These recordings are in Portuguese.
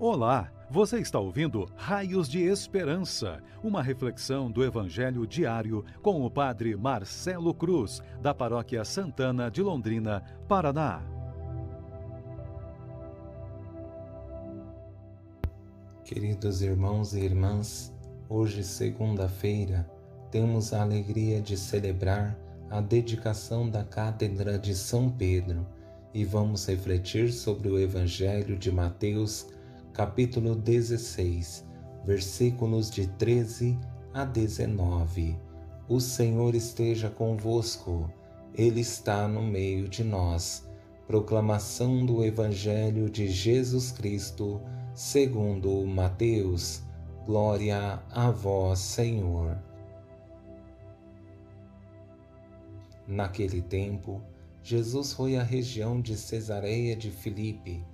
Olá, você está ouvindo Raios de Esperança, uma reflexão do Evangelho diário com o Padre Marcelo Cruz, da Paróquia Santana de Londrina, Paraná. Queridos irmãos e irmãs, hoje, segunda-feira, temos a alegria de celebrar a dedicação da Cátedra de São Pedro e vamos refletir sobre o Evangelho de Mateus capítulo 16, versículos de 13 a 19. O Senhor esteja convosco, Ele está no meio de nós. Proclamação do Evangelho de Jesus Cristo, segundo Mateus. Glória a vós, Senhor. Naquele tempo, Jesus foi à região de Cesareia de Filipe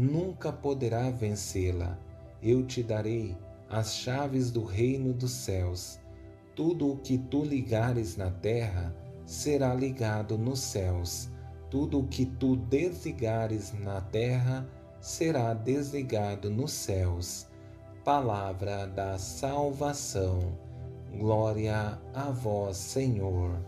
nunca poderá vencê-la. Eu te darei as chaves do reino dos céus. Tudo o que tu ligares na terra será ligado nos céus. Tudo o que tu desligares na terra será desligado nos céus. Palavra da salvação. Glória a vós, Senhor.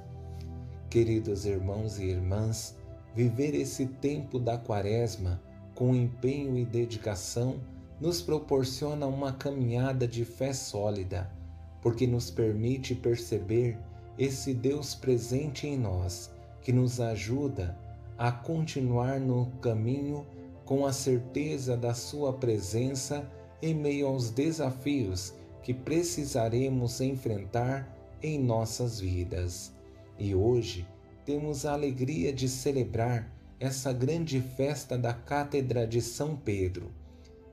Queridos irmãos e irmãs, viver esse tempo da Quaresma com empenho e dedicação, nos proporciona uma caminhada de fé sólida, porque nos permite perceber esse Deus presente em nós, que nos ajuda a continuar no caminho com a certeza da Sua presença em meio aos desafios que precisaremos enfrentar em nossas vidas. E hoje temos a alegria de celebrar essa grande festa da Cátedra de São Pedro.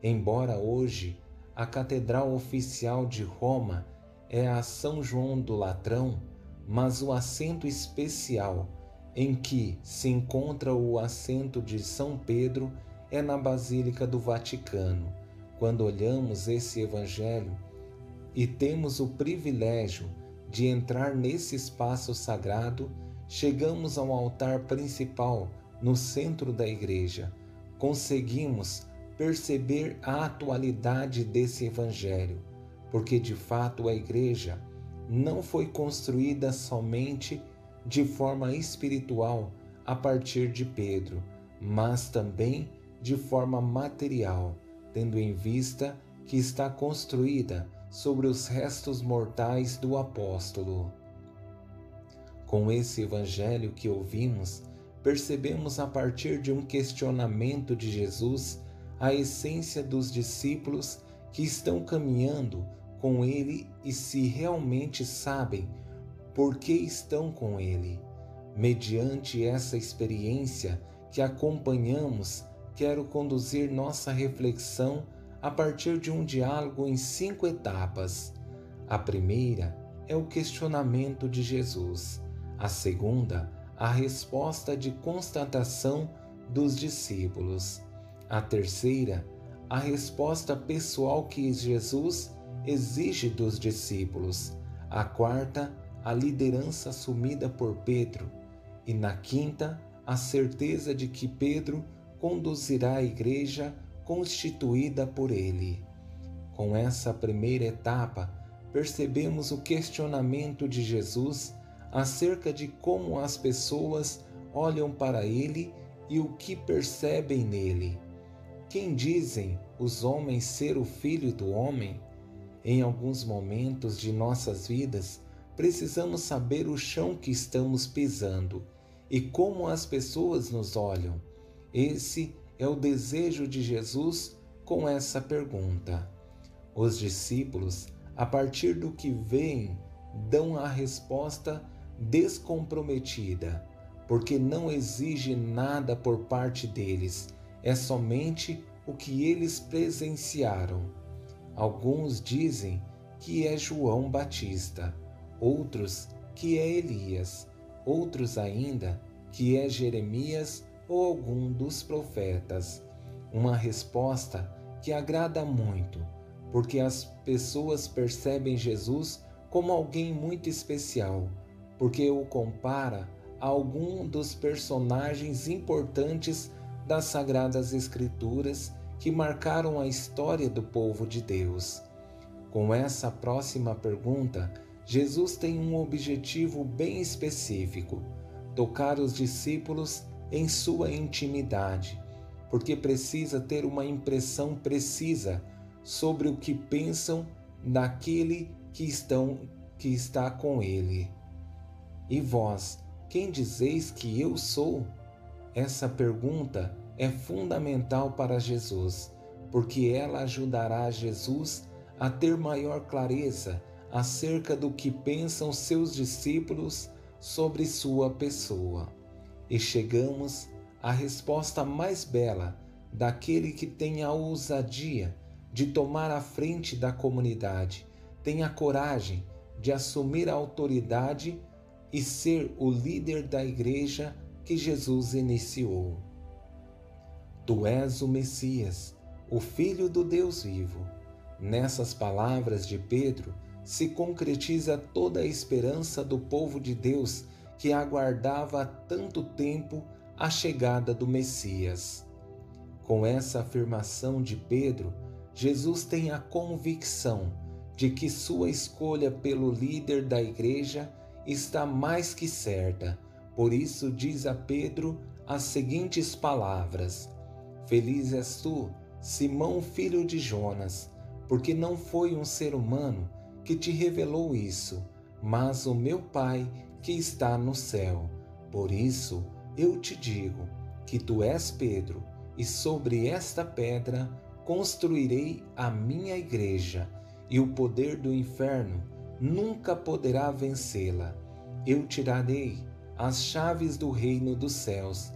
Embora hoje a Catedral Oficial de Roma é a São João do Latrão, mas o assento especial em que se encontra o assento de São Pedro é na Basílica do Vaticano. Quando olhamos esse Evangelho e temos o privilégio de entrar nesse espaço sagrado, chegamos ao altar principal no centro da igreja, conseguimos perceber a atualidade desse evangelho, porque de fato a igreja não foi construída somente de forma espiritual a partir de Pedro, mas também de forma material, tendo em vista que está construída sobre os restos mortais do apóstolo. Com esse evangelho que ouvimos, percebemos a partir de um questionamento de Jesus a essência dos discípulos que estão caminhando com Ele e se realmente sabem por que estão com Ele. Mediante essa experiência que acompanhamos, quero conduzir nossa reflexão a partir de um diálogo em cinco etapas. A primeira é o questionamento de Jesus, a segunda, a resposta de constatação dos discípulos. A terceira, a resposta pessoal que Jesus exige dos discípulos. A quarta, a liderança assumida por Pedro. E na quinta, a certeza de que Pedro conduzirá a igreja constituída por ele. Com essa primeira etapa, percebemos o questionamento de Jesus acerca de como as pessoas olham para ele e o que percebem nele. Quem dizem os homens ser o filho do homem? Em alguns momentos de nossas vidas, precisamos saber o chão que estamos pisando e como as pessoas nos olham. Esse é o desejo de Jesus com essa pergunta. Os discípulos, a partir do que veem, dão a resposta descomprometida, porque não exige nada por parte deles, é somente o que eles presenciaram. Alguns dizem que é João Batista, outros que é Elias, outros ainda que é Jeremias ou algum dos profetas. Uma resposta que agrada muito, porque as pessoas percebem Jesus como alguém muito especial, porque o compara a algum dos personagens importantes das Sagradas Escrituras que marcaram a história do povo de Deus. Com essa próxima pergunta, Jesus tem um objetivo bem específico: tocar os discípulos em sua intimidade, porque precisa ter uma impressão precisa sobre o que pensam daquele que estão que está com ele. E vós, quem dizeis que eu sou? Essa pergunta é fundamental para Jesus, porque ela ajudará Jesus a ter maior clareza acerca do que pensam seus discípulos sobre sua pessoa. E chegamos à resposta mais bela daquele que tem a ousadia de tomar a frente da comunidade, tem a coragem de assumir a autoridade e ser o líder da igreja que Jesus iniciou. Tu és o Messias, o Filho do Deus vivo. Nessas palavras de Pedro, se concretiza toda a esperança do povo de Deus que aguardava há tanto tempo a chegada do Messias. Com essa afirmação de Pedro, Jesus tem a convicção de que sua escolha pelo líder da igreja está mais que certa. Por isso diz a Pedro as seguintes palavras: Feliz és tu, Simão, filho de Jonas, porque não foi um ser humano que te revelou isso, mas o meu Pai que está no céu. Por isso eu te digo que tu és Pedro, e sobre esta pedra construirei a minha igreja, e o poder do inferno nunca poderá vencê-la. Eu tirarei as chaves do reino dos céus.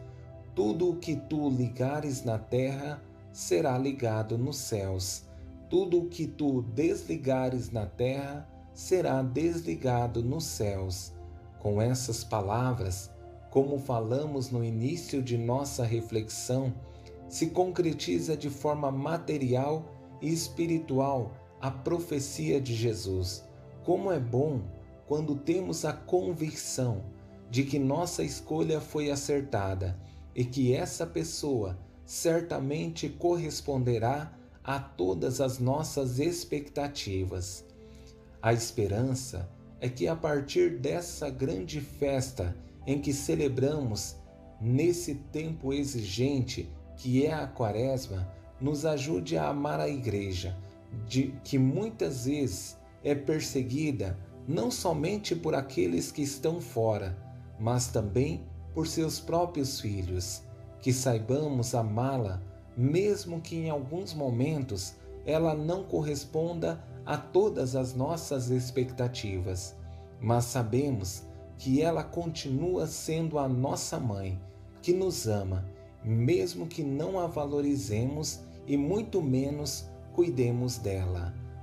Tudo o que tu ligares na terra será ligado nos céus tudo o que tu desligares na terra será desligado nos céus. Com essas palavras, como falamos no início de nossa reflexão, se concretiza de forma material e espiritual a profecia de Jesus. Como é bom quando temos a convicção de que nossa escolha foi acertada e que essa pessoa certamente corresponderá a todas as nossas expectativas. A esperança é que a partir dessa grande festa em que celebramos nesse tempo exigente que é a Quaresma, nos ajude a amar a igreja, de que muitas vezes é perseguida não somente por aqueles que estão fora, mas também por seus próprios filhos, que saibamos amá-la mesmo que em alguns momentos ela não corresponda a todas as nossas expectativas, mas sabemos que ela continua sendo a nossa mãe, que nos ama, mesmo que não a valorizemos e muito menos cuidemos dela.